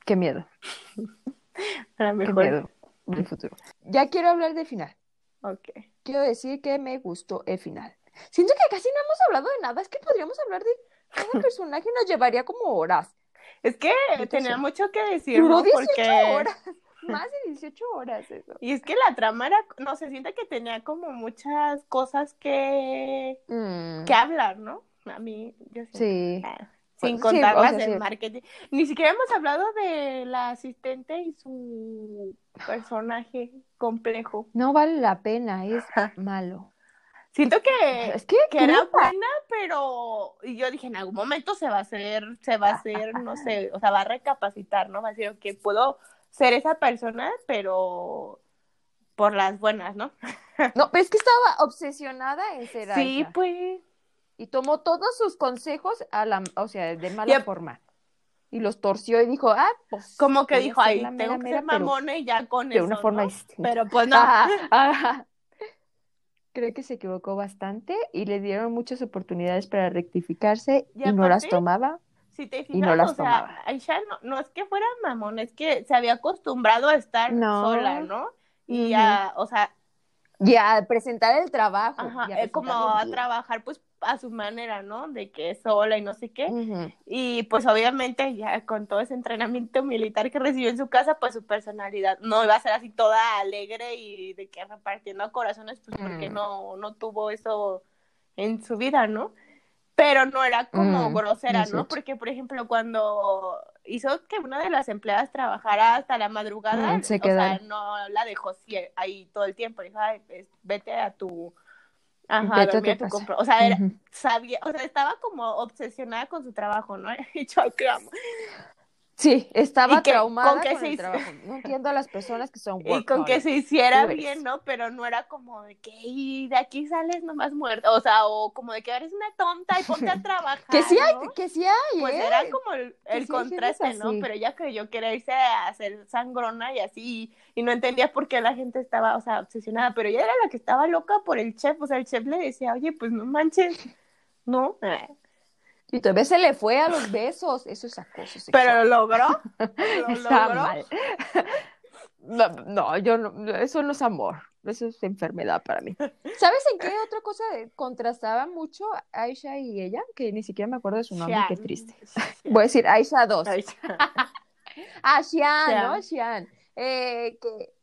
Qué miedo. [LAUGHS] Para mejor. Qué miedo del futuro. Ya quiero hablar del final. Ok. Quiero decir que me gustó el final. Siento que casi no hemos hablado de nada. Es que podríamos hablar de cada [LAUGHS] personaje, nos llevaría como horas. Es que tenía mucho que decir. Duró 18 porque... horas. [LAUGHS] Más de 18 horas eso. Y es que la trama era, no se siente que tenía como muchas cosas que, mm. que hablar, ¿no? A mí, yo sí. Ah, sin contar las del marketing. Ni siquiera hemos hablado de la asistente y su personaje complejo. No vale la pena, es malo. Siento que, es que, era buena, pero y yo dije, en algún momento se va a hacer, se va a hacer, no sé, [LAUGHS] o sea, va a recapacitar, ¿no? Va a decir, que puedo ser esa persona, pero por las buenas, ¿no? no, pero es que estaba obsesionada en ser Sí, pues. Y tomó todos sus consejos a la, o sea, de mala forma. Y los torció y dijo, ah, pues. Como que dijo, ay, tengo que ser mamona y ya con de eso. De una forma distinta. Pero pues no. Creo que se equivocó bastante y le dieron muchas oportunidades para rectificarse y no las tomaba si te fijas, o sea, Aisha no, es que fuera mamón, es que se había acostumbrado a estar sola, ¿no? Y a, o sea... Y a presentar el trabajo. Ajá, eh, como a trabajar, pues, a su manera, ¿no? De que es sola y no sé qué. Y, pues, obviamente, ya con todo ese entrenamiento militar que recibió en su casa, pues, su personalidad no iba a ser así toda alegre y de que repartiendo corazones, pues, porque mm. no, no tuvo eso en su vida, ¿no? pero no era como mm, grosera, ¿no? Porque, por ejemplo, cuando hizo que una de las empleadas trabajara hasta la madrugada, mm, o sea, no la dejó ahí todo el tiempo, dijo, Ay, pues, vete a tu... Ajá, a tu compro. O sea, era, sabía, o sea, estaba como obsesionada con su trabajo, ¿no? [LAUGHS] Y yo, ¿qué amo? Sí, estaba traumada con, que el trabajo. No entiendo a las personas que son [LAUGHS] Y con que se hiciera bien, ¿no? Pero no era como de que y de aquí sales nomás muerta, o sea, o como de que eres una tonta y ponte a trabajar. [LAUGHS] que sí hay, que sí hay. Pues era como el, contraste, ¿no? Pero ella creyó que era irse a hacer sangrona y así, y no entendía por qué la gente estaba, o sea, obsesionada, pero ella era la que estaba loca por el chef, o sea, el chef le decía, oye, pues no manches, ¿no? Y todavía se le fue a los besos. Eso es acoso sexual. Pero lo logró. [LAUGHS] ¿Lo logró? Mal. No, yo no, eso no es amor. Eso es enfermedad para mí. ¿Sabes en qué otra cosa contrastaba mucho Aisha y ella? Que ni siquiera me acuerdo de su nombre, qué triste. Voy a decir Aisha 2. [LAUGHS] ah, Xian, ¿no? Xian. Eh, que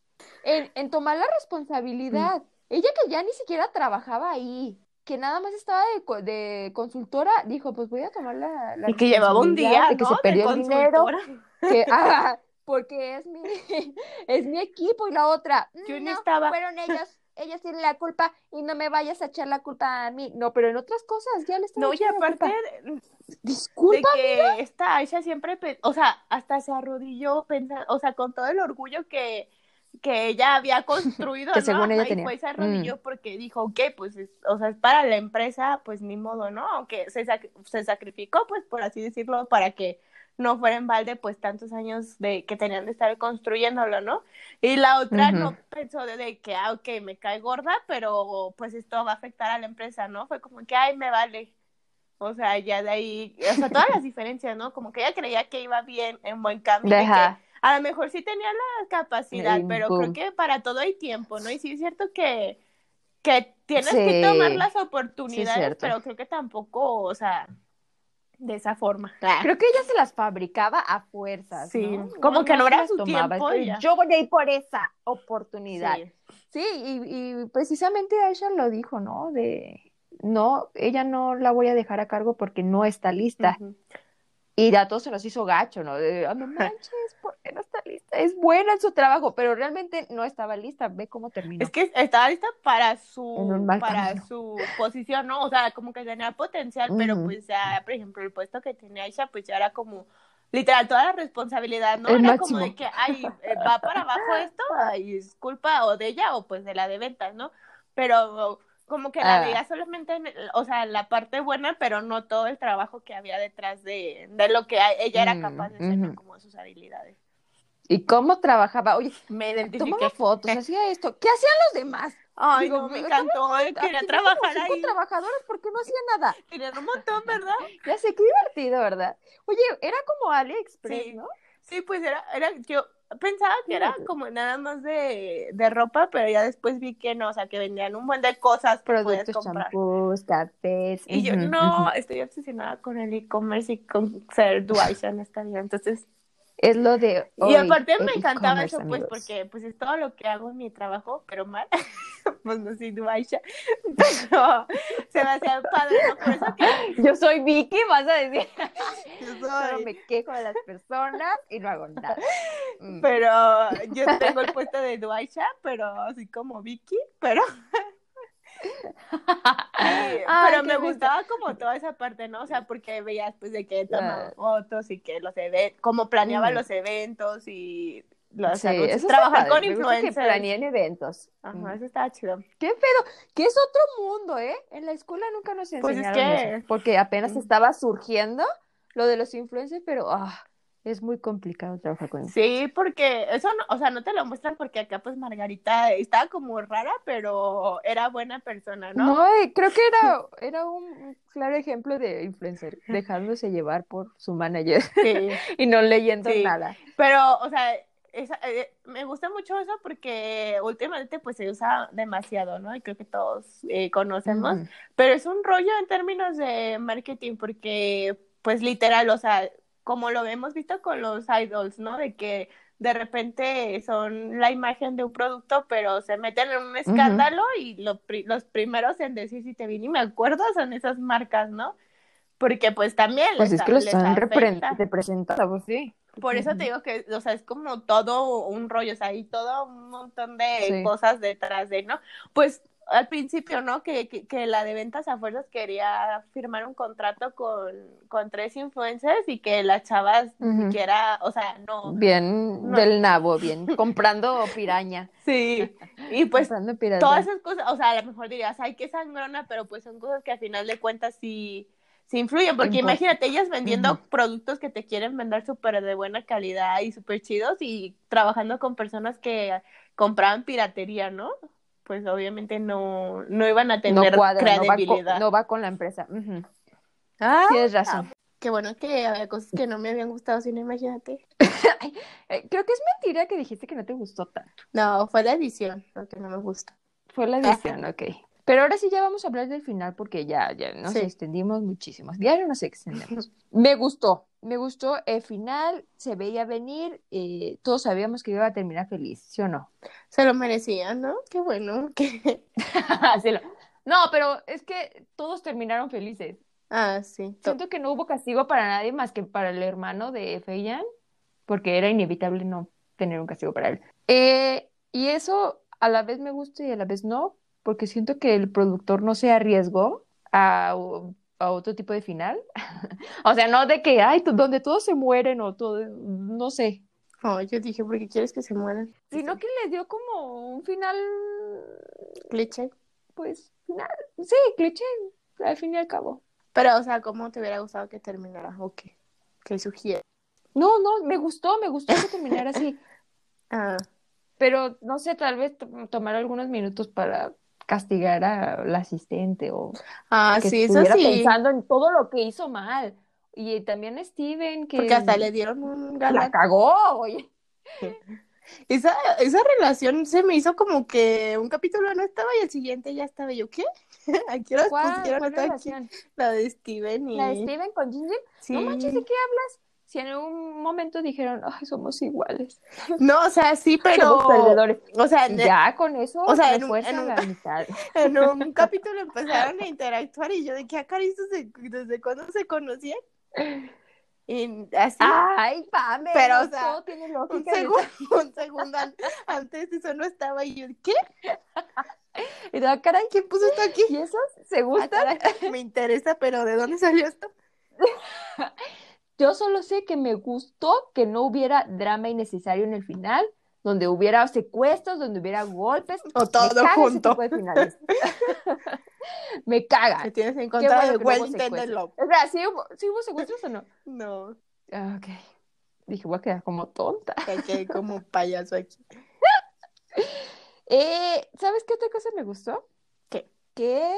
en, en, tomar la responsabilidad. Mm. Ella que ya ni siquiera trabajaba ahí que nada más estaba de, de, consultora, dijo, pues voy a tomar la, y que llevaba un día, de que se perdió el dinero, que, [LAUGHS] porque es mi, [LAUGHS] es mi equipo y la otra, yo no, estaba. fueron [LAUGHS] ellos, ellos tienen la culpa y no me vayas a echar la culpa a mí, no, pero en otras cosas ya le estaba No, y aparte, disculpa, de que esta Aisha siempre, o sea, hasta se arrodilló, pensando, o sea, con todo el orgullo que que ella había construido, que según ella y tenía. pues se arrodilló mm. porque dijo, ok, pues, o sea, es para la empresa, pues ni modo, ¿no? Aunque se, se sacrificó, pues, por así decirlo, para que no fuera en balde, pues, tantos años de que tenían de estar construyéndolo, ¿no? Y la otra no pensó de, que, ah, ok, me cae gorda, pero, pues, esto va a afectar a la empresa, ¿no? Fue como que, ay, me vale. O sea, ya de ahí, o sea, todas las diferencias, ¿no? Como que ella creía que iba bien, en buen camino. Deja a lo mejor sí tenía la capacidad, pero creo que para todo hay tiempo, ¿no? Y sí es cierto que, que tienes que tomar las oportunidades, pero creo que tampoco, o sea, de esa forma. Creo que ella se las fabricaba a fuerzas. Sí, como que no, era su tiempo. Yo voy a ir por esa oportunidad. Sí, y, precisamente Aisha lo dijo, ¿no? De no, ella no la voy a dejar a cargo porque no está lista. Y a todos se nos hizo gacho, ¿no? De, ah, no manches, ¿por qué no está lista? Es buena en su trabajo, pero realmente no estaba lista. Ve cómo terminó. Es que estaba lista para su, para su posición, ¿no? O sea, como que tenía potencial, pero pues ya, por ejemplo, el puesto que tenía Aisha, pues ya era como literal toda la responsabilidad, ¿no? era como de que, ay, eh, va para abajo esto, y es culpa o de ella o pues de la de ventas, ¿no? Pero como que la ah. veía solamente, en, o sea, la parte buena, pero no todo el trabajo que había detrás de, de lo que ella era mm, capaz de hacer, como sus habilidades. ¿Y cómo trabajaba? Oye, me. Tomaba fotos, hacía esto. ¿Qué hacían los demás? Ay, no, me encantó, quería trabajar ahí. trabajadores porque no hacía nada. Tenían un montón, ¿verdad? [LAUGHS] ya sé, qué divertido, ¿verdad? Oye, era como AliExpress, ¿no? Sí, pues era, era, yo pensaba que era como nada más de, de, ropa, pero ya después vi que no, o sea, que vendían un buen de cosas Productos, champús, cafés. Y yo, no, estoy obsesionada con el e-commerce y con ser Duaisha en esta vida, entonces... Es lo de Y aparte me encantaba eso, pues, porque pues es todo lo que hago en mi trabajo, pero mal. [LAUGHS] pues no soy Duaisha. [LAUGHS] Pero se me hacía padre, ¿no? Por eso que... Yo soy Vicky, vas a decir. [LAUGHS] Yo soy... me quejo de las personas y no hago nada. Mm. Pero yo tengo el puesto de Duaisha, pero así como Vicky, pero [LAUGHS] [LAUGHS] pero me gustaba como toda esa parte, ¿no? O sea, porque veías pues de que tomaba fotos y que los eventos, cómo planeaba los eventos y los sí, trabajar con influencers. Que en eventos. Ajá, eso estaba chido. Qué pedo, que es otro mundo, ¿eh? En la escuela nunca nos pues enseñaron eso, porque apenas estaba surgiendo lo de los influencers, pero ah, es muy complicado trabajar con eso. Sí, porque eso, no, o sea, no te lo muestran porque acá pues Margarita estaba como rara, pero era buena persona, ¿no? No, creo que era, [LAUGHS] era un claro ejemplo de influencer, dejándose llevar por su manager [LAUGHS] y no leyendo nada. Pero, o sea, eh, me gusta mucho eso porque últimamente pues se usa demasiado, ¿no? Y creo que todos eh, conocemos, pero es un rollo en términos de marketing porque pues literal, o sea, como lo hemos visto con los idols, ¿no? De que de repente son la imagen de un producto, pero se meten en un escándalo y los primeros en decir si te vi y me acuerdo son esas marcas, ¿no? Porque pues también pues es que los están representados, sí. Por eso te digo que, o sea, es como todo un rollo, o sea, hay todo un montón de cosas detrás de, ¿no? Pues al principio, ¿no? Que, que, la de ventas a fuerzas quería firmar un contrato con, con tres influencers y que las chavas ni siquiera, o sea, no. Bien del nabo, bien, comprando piraña. [LAUGHS] Sí, y pues todas esas cosas, o sea, a lo mejor dirías, ay, qué sangrona, pero pues son cosas que al final de cuentas sí, sí influyen, porque imagínate ellas vendiendo productos que te quieren vender súper de buena calidad y súper chidos y trabajando con personas que compraban piratería, ¿no? Pues obviamente no, no iban a tener credibilidad. No va, con, la empresa. ah, Tienes razón. qué bueno que había cosas que no me habían gustado, si no imagínate. [LAUGHS] Eh, creo que es mentira que dijiste que no te gustó tanto. No, fue la edición lo que no me gusta. Fue la edición, ok. Pero ahora sí ya vamos a hablar del final porque ya, ya nos extendimos muchísimo. Diario nos extendemos. me gustó, me gustó el final, se veía venir, eh, todos sabíamos que iba a terminar feliz, ¿sí o no? Se lo merecía, ¿no? Qué bueno. [LAUGHS] Que... [LAUGHS] No, pero es que todos terminaron felices. Ah, sí. Siento que no hubo castigo para nadie más que para el hermano de Feiyan, porque era inevitable no tener un castigo para él. Eh, y eso a la vez me gusta y a la vez no, porque siento que el productor no se arriesgó a, otro tipo de final. [LAUGHS] o sea, no de que, ay, donde todos se mueren o todo, no sé. Oh, yo dije, ¿por qué quieres que se mueran? Sino que les dio como un final... Cliché. Pues, final, sí, cliché, al fin y al cabo. Pero, o sea, ¿cómo te hubiera gustado que terminara? ¿O qué? ¿Qué sugiere? No, no, me gustó, me gustó que terminara así. [LAUGHS] ah. Pero, no sé, tal vez tomar algunos minutos para castigar al asistente o ah, que sí, estuviera pensando en todo lo que hizo mal. Y también Steven, que... Porque hasta le dieron un La cagó, oye. [LAUGHS] esa, esa relación se me hizo como que un capítulo no estaba y el siguiente ya estaba. yo, ¿qué? [LAUGHS] Aquí las pusieron La de Steven y... ¿La de Steven con Ginger? Sí. No manches, ¿de qué hablas? Si en un momento dijeron, ay, somos iguales. [LAUGHS] No, o sea, sí, pero... Somos perdedores. O sea, ya con eso o sea, en un, en, la mitad. en un [LAUGHS] [LAUGHS] capítulo empezaron a interactuar y yo de qué acaristas desde cuándo se conocían. Y así. Ay, Pame, pero o sea, tiene lógica. Un segundo, un segundo antes eso no estaba y yo, ¿qué? Y da, caray, ¿quién puso esto aquí? ¿Y eso? ¿Se ah, gusta? me interesa, pero ¿de dónde salió esto? Yo solo sé que me gustó que no hubiera drama innecesario en el final, donde hubiera secuestros, donde hubiera golpes. O todo junto. [LAUGHS] me caga. ¿Te tienes en contra de Wellington de Love? O sea, ¿sí hubo, ¿sí hubo secuestros o no? [LAUGHS] No. Ok. Dije, voy a quedar como tonta. Que como payaso aquí. [LAUGHS] eh, ¿Sabes qué otra cosa me gustó? ¿Qué? Que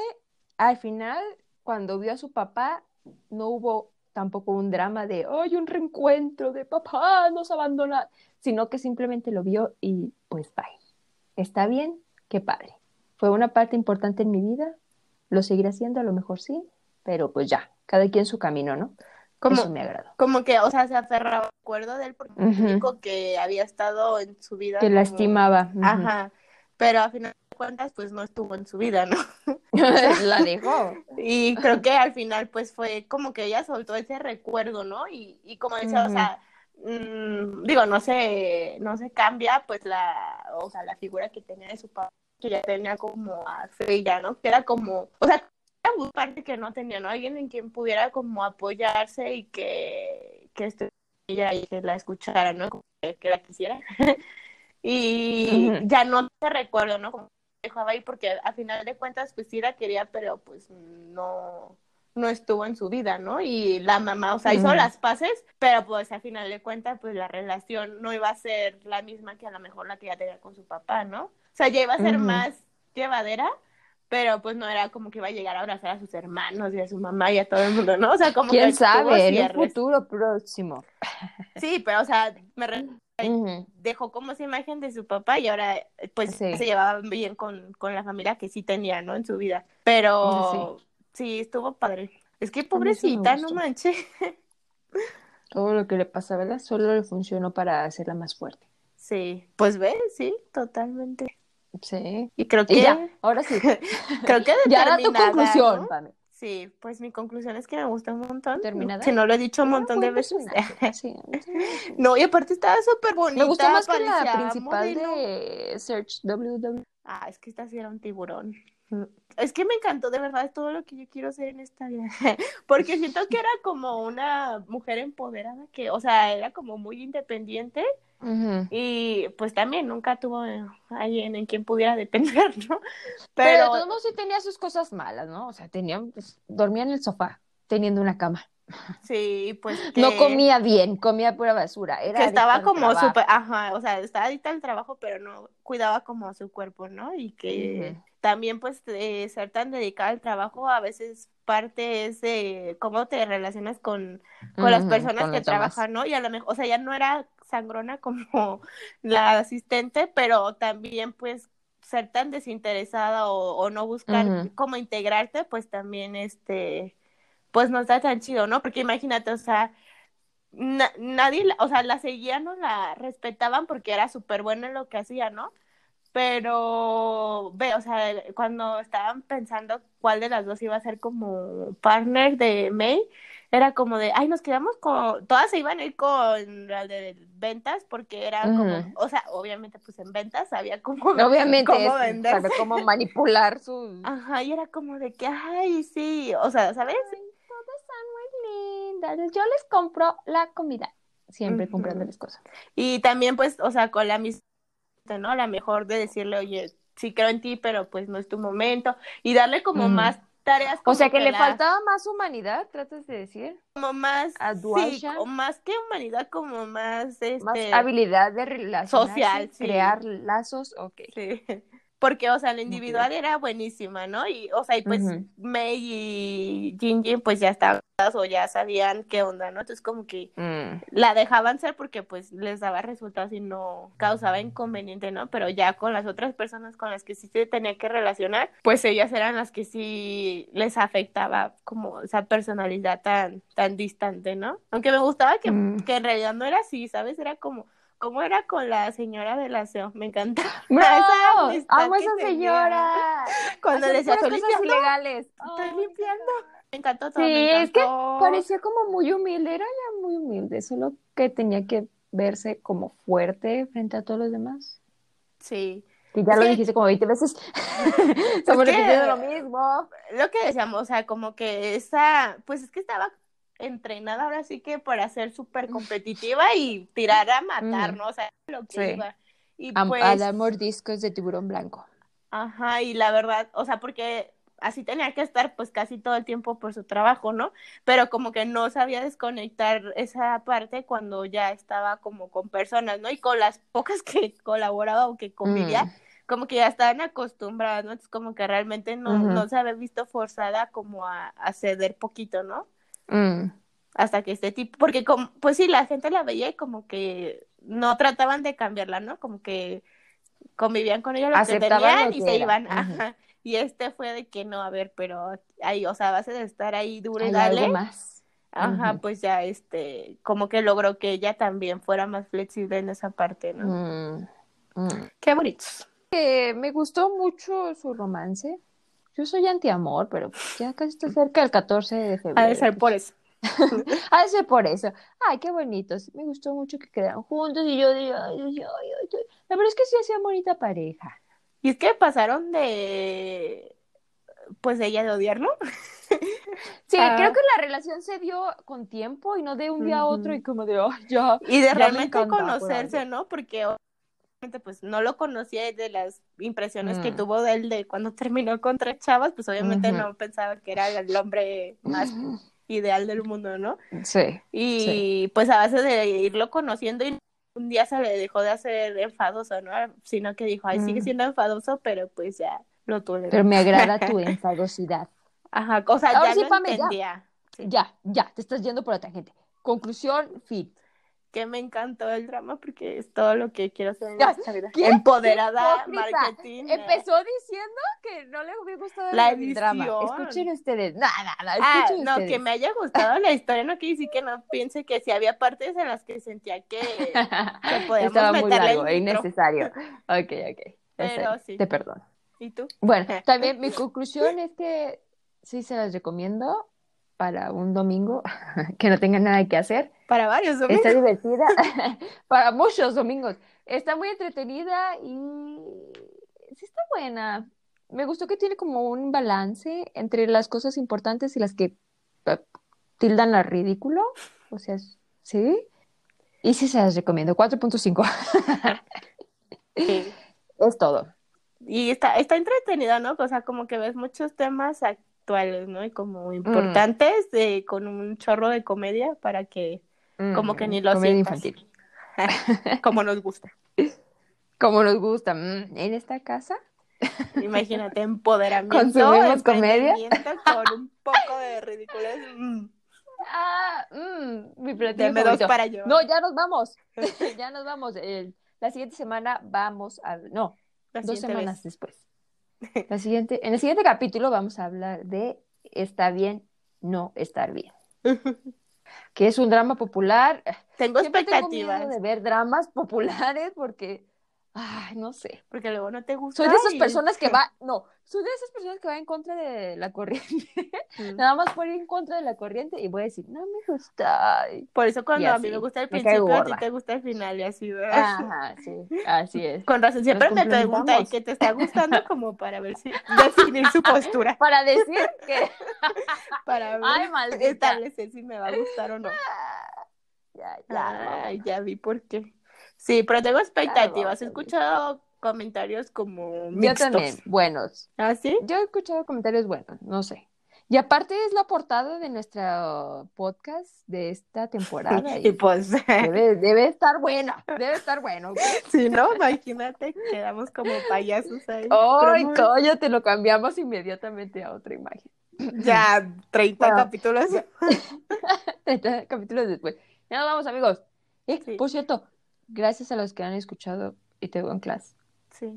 al final, cuando vio a su papá, no hubo tampoco un drama de, ¡ay, un reencuentro de papá, nos abandona! Sino que simplemente lo vio y pues bye. Está bien, qué padre. Fue una parte importante en mi vida, lo seguiré haciendo, a lo mejor sí, pero pues ya, cada quien su camino, ¿no? Como, Eso me agradó. Como que, o sea, se aferraba, acuerdo de él porque uh que había estado en su vida. Que la estimaba. Ajá, pero a final cuentas, pues no estuvo en su vida, ¿no? [LAUGHS] la dejó. y creo que al final, pues fue como que ella soltó ese recuerdo, ¿no? Y, y como decía, o sea, mmm, digo, no se, no se cambia, pues la, o sea, la figura que tenía de su papá que ya tenía como a Freya, ¿no? Que era como, o sea, era parte que no tenía, ¿no? Alguien en quien pudiera como apoyarse y que, que ella y que la escuchara, ¿no? Que, que la quisiera. [LAUGHS] y ya no te recuerdo, ¿no? Como dejaba ahí porque a final de cuentas pues sí la quería, pero pues no no estuvo en su vida, ¿no? Y la mamá, o sea, hizo las paces, pero pues a final de cuentas pues la relación no iba a ser la misma que a lo mejor la que ya tenía con su papá, ¿no? O sea, ya iba a ser más llevadera, pero pues no era como que iba a llegar a abrazar a sus hermanos y a su mamá y a todo el mundo, ¿no? O sea, como ¿Quién sabe? En el futuro próximo. Sí, pero o sea, me dejó como esa imagen de su papá y ahora pues se llevaba bien con, con, la familia que sí tenía, ¿no? En su vida. Pero sí, estuvo padre. Es que pobrecita, no manches. [LAUGHS] Todo lo que le pasa, ¿verdad? Solo le funcionó para hacerla más fuerte. Sí, pues ve, sí, totalmente. Sí. Y creo que. ya, ahora sí. [LAUGHS] creo que [LAUGHS] Ya da tu conclusión, Sí, pues mi conclusión es que me gusta un montón. ¿Terminada? Que no lo he dicho un montón de veces. [LAUGHS] no, y aparte estaba súper bonita. Me gustó más que la principal de Search WW. Ah, es que esta sí era un tiburón. Es que me encantó, de verdad, es todo lo que yo quiero ser en esta vida. [LAUGHS] Porque siento que era como una mujer empoderada, que, o sea, era como muy independiente y pues también nunca tuvo alguien en quien pudiera depender, [LAUGHS] ¿no? Pero, todos modos sí tenía sus cosas malas, ¿no? O sea, tenía, pues, dormía en el sofá, teniendo una cama. [LAUGHS] Sí, pues no comía bien, comía pura basura. Era que estaba como súper, ajá, o sea, estaba adicta al trabajo, pero no cuidaba como su cuerpo, ¿no? Y que también, pues, ser tan dedicada al trabajo a veces parte es de cómo te relacionas con, con las personas que trabajan, ¿no? Y a lo mejor, o sea, ya no era sangrona como [LAUGHS] la asistente, pero también pues ser tan desinteresada o, no buscar cómo integrarte, pues también este, pues no está tan chido, ¿no? Porque imagínate, o sea, nadie, o sea, la seguían, no la respetaban porque era súper buena en lo que hacía, ¿no? Pero, ve, o sea, cuando estaban pensando cuál de las dos iba a ser como partner de May, era como de, ay, nos quedamos con, todas se iban a ir con la de ventas porque era como, o sea, obviamente pues en ventas había como [LAUGHS] obviamente cómo vender, cómo manipular su Ajá, y era como de que, ay, sí, o sea, ¿sabes? todas son muy lindas, yo les compro la comida, siempre comprándoles cosas. Y también pues, o sea, con la misma, ¿no? La mejor de decirle, oye, sí creo en ti, pero pues no es tu momento, y darle como más tareas O sea que, le faltaba más humanidad, tratas de decir. Como más sí, o más que humanidad, como más este más habilidad de relación social, crear lazos, ok. Sí. [LAUGHS] porque, o sea, la individual era buenísima, ¿no? Y, o sea, y pues May y Jinji pues ya estaban o ya sabían qué onda, ¿no? Entonces como que mm. la dejaban ser porque pues les daba resultados y no causaba inconveniente, ¿no? Pero ya con las otras personas con las que sí se tenía que relacionar, pues ellas eran las que sí les afectaba como esa personalidad tan, tan distante, ¿no? Aunque me gustaba que, mm. que en realidad no era así, ¿sabes? Era como ¿Cómo era con la señora del aseo? Me encanta. [LAUGHS] ¡No! ¡Amo a esa señora! [LAUGHS] Cuando le decía, estoy limpiando. legales. Estoy limpiando. Me encantó todo. Sí, es que parecía como muy humilde. Era ya muy humilde, solo que tenía que verse como fuerte frente a todos los demás. Sí. Y ya lo dijiste como 20 veces. [LAUGHS] Estamos repitiendo lo mismo. Lo que decíamos, o sea, como que esa, pues es que estaba entrenada ahora sí que para ser súper competitiva y tirar a matar, ¿no? O sea, lo que iba. Y pues, a, dar mordiscos de tiburón blanco. Ajá, y la verdad, o sea, porque así tenía que estar pues casi todo el tiempo por su trabajo, ¿no? Pero como que no sabía desconectar esa parte cuando ya estaba como con personas, ¿no? Y con las pocas que [LAUGHS] colaboraba o que convivía, mm. como que ya estaban acostumbradas, ¿no? Entonces como que realmente no, no se había visto forzada como a, a ceder poquito, ¿no? Mm. Hasta que este tipo, porque como, pues sí, la gente la veía y como que no trataban de cambiarla, ¿no? Como que convivían con ellos los que tenían y se iban. Ajá. Y este fue de que no, a ver, pero ahí, o sea, a base de estar ahí duro y dale. más. Ajá, pues ya este, como que logró que ella también fuera más flexible en esa parte, ¿no? Mm, mm. Qué bonitos. me gustó mucho su romance. Yo soy anti-amor, pero ya casi está cerca del 14 de febrero. Ha de ser por eso. [LAUGHS] ha de ser por eso. Ay, qué bonitos. Me gustó mucho que quedaran juntos y yo digo, ay, ay, ay, la verdad es que sí hacía bonita pareja. Y es que pasaron de, pues de ella de odiarlo. [LAUGHS] Sí, creo que la relación se dio con tiempo y no de un día a otro y como de, oh, ya. Y de realmente conocerse, ¿no? Porque pues no lo conocía de las impresiones que mm. tuvo de él de cuando terminó con tres chavas, pues obviamente no pensaba que era el hombre más ideal del mundo, ¿no? Sí. Y pues a base de irlo conociendo y un día se le dejó de hacer enfadoso, ¿no? Sino que dijo, ay, sigue mm. siendo enfadoso, pero pues ya lo tuve. Pero me agrada tu [LAUGHS] enfadosidad. Ajá, o sea, ya no entendía. Ya. ya, te estás yendo por la tangente. Conclusión, fit que me encantó el drama porque es todo lo que quiero vida. Empoderada, marketing. Empezó diciendo que no le hubiera gustado la el drama. Escuchen ustedes, nada, nada, ah, no, que me haya gustado la historia no quiere decir que no piense que si había partes en las que sentía que, [LAUGHS] que podíamos Estaba muy largo e innecesario. Ok, ok. Pero sí. Te perdono. ¿Y tú? Bueno, [LAUGHS] también mi conclusión es que sí se las recomiendo para un domingo [LAUGHS] que no tengan nada que hacer. Para varios domingos. Está divertida, [LAUGHS] [LAUGHS] para muchos domingos. Está muy entretenida y sí está buena. Me gustó que tiene como un balance entre las cosas importantes y las que eh, tildan a ridículo. O sea, sí. Y sí se las recomiendo. 4.5. Es todo. Y está, está entretenida, ¿no? O sea, como que ves muchos temas actuales, ¿no? Y como mm. importantes, de, con un chorro de comedia para que como que mm, ni lo comedia infantil. [LAUGHS] como nos gusta. [LAUGHS] Como nos gusta. Mm, en esta casa. [LAUGHS] Imagínate, empoderamiento. Consumimos comedia. Con un poco de ridiculez. Ah, mi dos para yo. No, ya nos vamos. ya nos vamos. la siguiente semana vamos a. No, dos semanas después. [LAUGHS] La siguiente, en el siguiente capítulo vamos a hablar de está bien, no estar bien. [LAUGHS] que es un drama popular. Tengo expectativas. Tengo de ver dramas populares porque Ay, no sé. Porque luego no te gusta. Soy de esas personas que [LAUGHS] va, no, soy de esas personas que va en contra de la corriente. Nada más por ir en contra de la corriente y voy a decir, no me gusta. Por eso cuando a mí me gusta el principio, a ti te gusta el final y así, ¿verdad? Ajá, sí, así es. Con razón, siempre me pregunta ¿y qué te está gustando? [LAUGHS] Como para ver si definir su postura. [LAUGHS] Para decir que. para ver, Ay, establecer si me va a gustar o no. Ya, ya. ya vi por qué. Sí, pero tengo expectativas. He escuchado comentarios como mixtos. Yo también, buenos. ¿Ah, sí? Yo he escuchado comentarios buenos, no sé. Y aparte es la portada de nuestro podcast de esta temporada. [LAUGHS] y, pues debe, [LAUGHS] estar buena, debe estar bueno. Si [LAUGHS] no, imagínate, quedamos como payasos ahí. Ay, te lo cambiamos inmediatamente a otra imagen. Ya, 30 capítulos. 30 capítulos después. Ya nos vamos, amigos. Eh, por cierto, gracias a los que han escuchado y te en clase.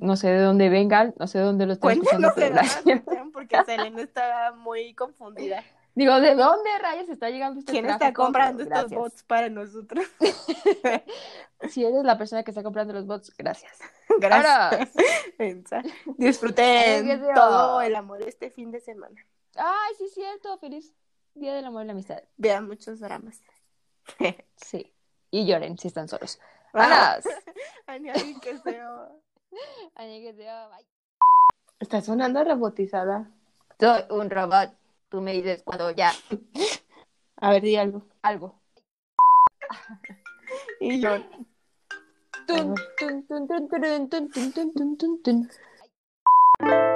No sé de dónde vengan, no sé de dónde lo [LAUGHS] están escuchando, pero gracias. Porque Selena está muy confundida. Digo, ¿de dónde rayos está llegando este ¿Quién está comprando estos bots para nosotros? [LAUGHS] si eres la persona que está comprando los bots, gracias. [LAUGHS] Gracias. Disfruten todo el amor este fin de semana. Ay, sí, cierto. Feliz Día del Amor y la Amistad. Vean muchos dramas. sí. Y lloren si están solos. ¡Vámonos! [LAUGHS] Añadir que sea. [LAUGHS] Añadir que sea. Bye. Está sonando robotizada. Soy un robot. Tú me dices cuando ya. [LAUGHS] A ver, di algo. Algo. y yo. Tun, tun, tun, tun, tun, tun, tun, tun, tun, tun.